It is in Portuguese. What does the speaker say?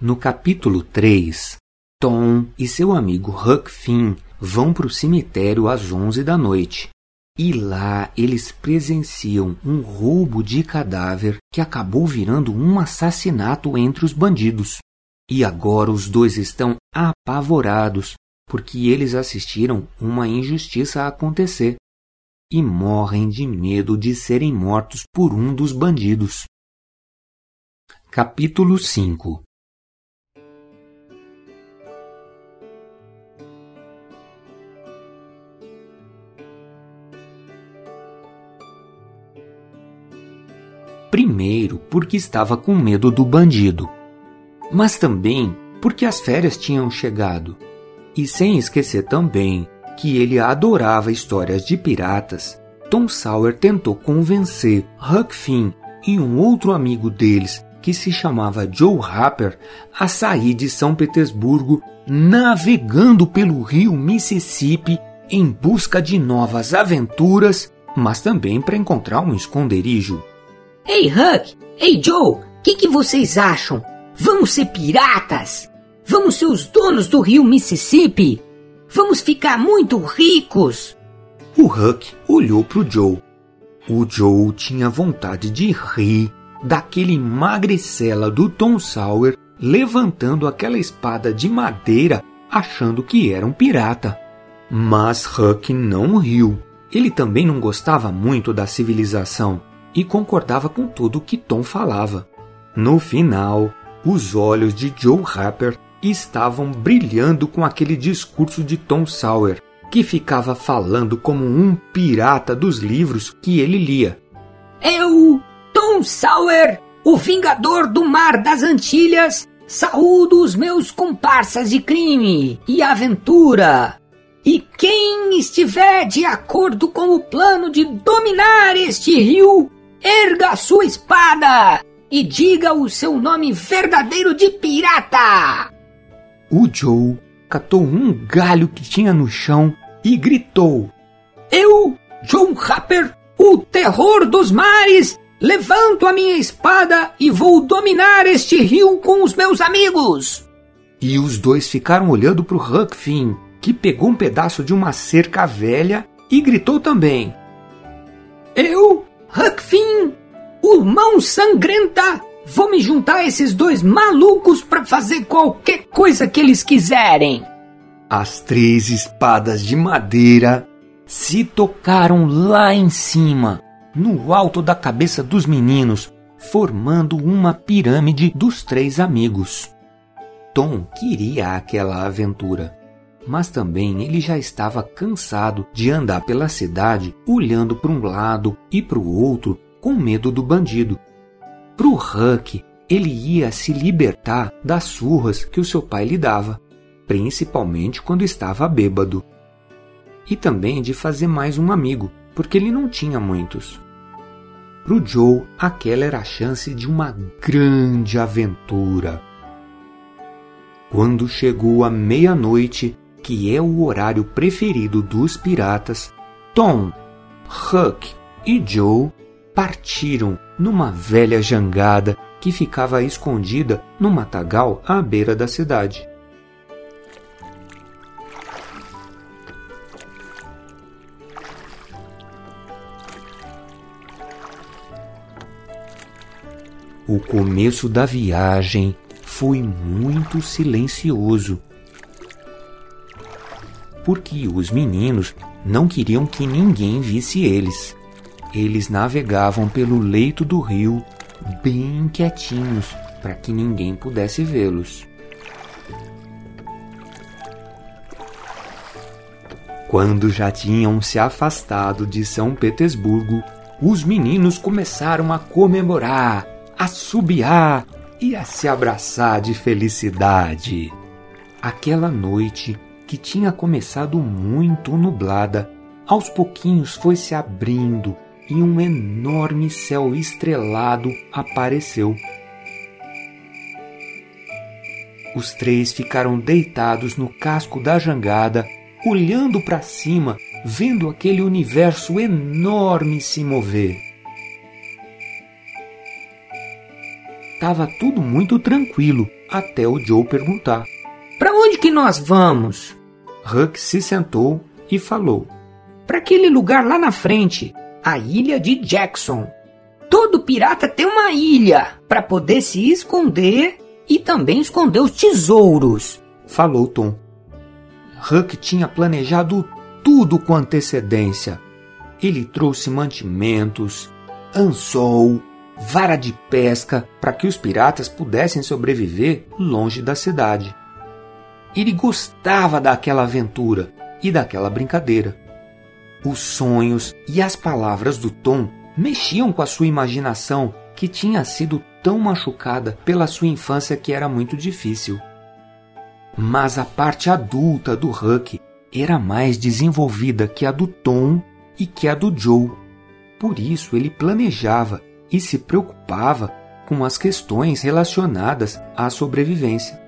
No capítulo 3, Tom e seu amigo Huck Finn vão para o cemitério às 11 da noite. E lá eles presenciam um roubo de cadáver que acabou virando um assassinato entre os bandidos. E agora os dois estão apavorados porque eles assistiram uma injustiça acontecer e morrem de medo de serem mortos por um dos bandidos. Capítulo 5 Primeiro, porque estava com medo do bandido, mas também porque as férias tinham chegado. E sem esquecer também que ele adorava histórias de piratas, Tom Sawyer tentou convencer Huck Finn e um outro amigo deles, que se chamava Joe Harper, a sair de São Petersburgo navegando pelo rio Mississippi em busca de novas aventuras, mas também para encontrar um esconderijo. Ei, Huck! Ei, Joe! O que, que vocês acham? Vamos ser piratas? Vamos ser os donos do rio Mississippi? Vamos ficar muito ricos? O Huck olhou para o Joe. O Joe tinha vontade de rir daquele magricela do Tom Sawyer levantando aquela espada de madeira achando que era um pirata. Mas Huck não riu. Ele também não gostava muito da civilização e concordava com tudo que Tom falava. No final, os olhos de Joe Harper estavam brilhando com aquele discurso de Tom Sawyer, que ficava falando como um pirata dos livros que ele lia. Eu, Tom Sawyer, o Vingador do Mar das Antilhas, saúdo os meus comparsas de crime e aventura. E quem estiver de acordo com o plano de dominar este rio, Erga sua espada e diga o seu nome verdadeiro de pirata! O Joe catou um galho que tinha no chão e gritou: Eu, John Harper, o terror dos mares, levanto a minha espada e vou dominar este rio com os meus amigos! E os dois ficaram olhando para o Huck Finn, que pegou um pedaço de uma cerca velha e gritou também: Eu, Huck Finn, o mão sangrenta, vou me juntar a esses dois malucos para fazer qualquer coisa que eles quiserem. As três espadas de madeira se tocaram lá em cima, no alto da cabeça dos meninos, formando uma pirâmide dos três amigos. Tom queria aquela aventura mas também ele já estava cansado de andar pela cidade olhando para um lado e para o outro com medo do bandido. Para o Huck, ele ia se libertar das surras que o seu pai lhe dava, principalmente quando estava bêbado. E também de fazer mais um amigo, porque ele não tinha muitos. Para o Joe, aquela era a chance de uma grande aventura. Quando chegou a meia-noite, que é o horário preferido dos piratas, Tom, Huck e Joe partiram numa velha jangada que ficava escondida no matagal à beira da cidade. O começo da viagem foi muito silencioso porque os meninos não queriam que ninguém visse eles. Eles navegavam pelo leito do rio bem quietinhos para que ninguém pudesse vê-los. Quando já tinham se afastado de São Petersburgo, os meninos começaram a comemorar, a subiar e a se abraçar de felicidade. Aquela noite que tinha começado muito nublada, aos pouquinhos foi se abrindo e um enorme céu estrelado apareceu. Os três ficaram deitados no casco da jangada, olhando para cima, vendo aquele universo enorme se mover. Tava tudo muito tranquilo, até o Joe perguntar. Para onde que nós vamos? Huck se sentou e falou: Para aquele lugar lá na frente, a ilha de Jackson. Todo pirata tem uma ilha para poder se esconder e também esconder os tesouros, falou Tom. Huck tinha planejado tudo com antecedência. Ele trouxe mantimentos, anzol, vara de pesca para que os piratas pudessem sobreviver longe da cidade. Ele gostava daquela aventura e daquela brincadeira. Os sonhos e as palavras do Tom mexiam com a sua imaginação, que tinha sido tão machucada pela sua infância que era muito difícil. Mas a parte adulta do Huck era mais desenvolvida que a do Tom e que a do Joe. Por isso ele planejava e se preocupava com as questões relacionadas à sobrevivência.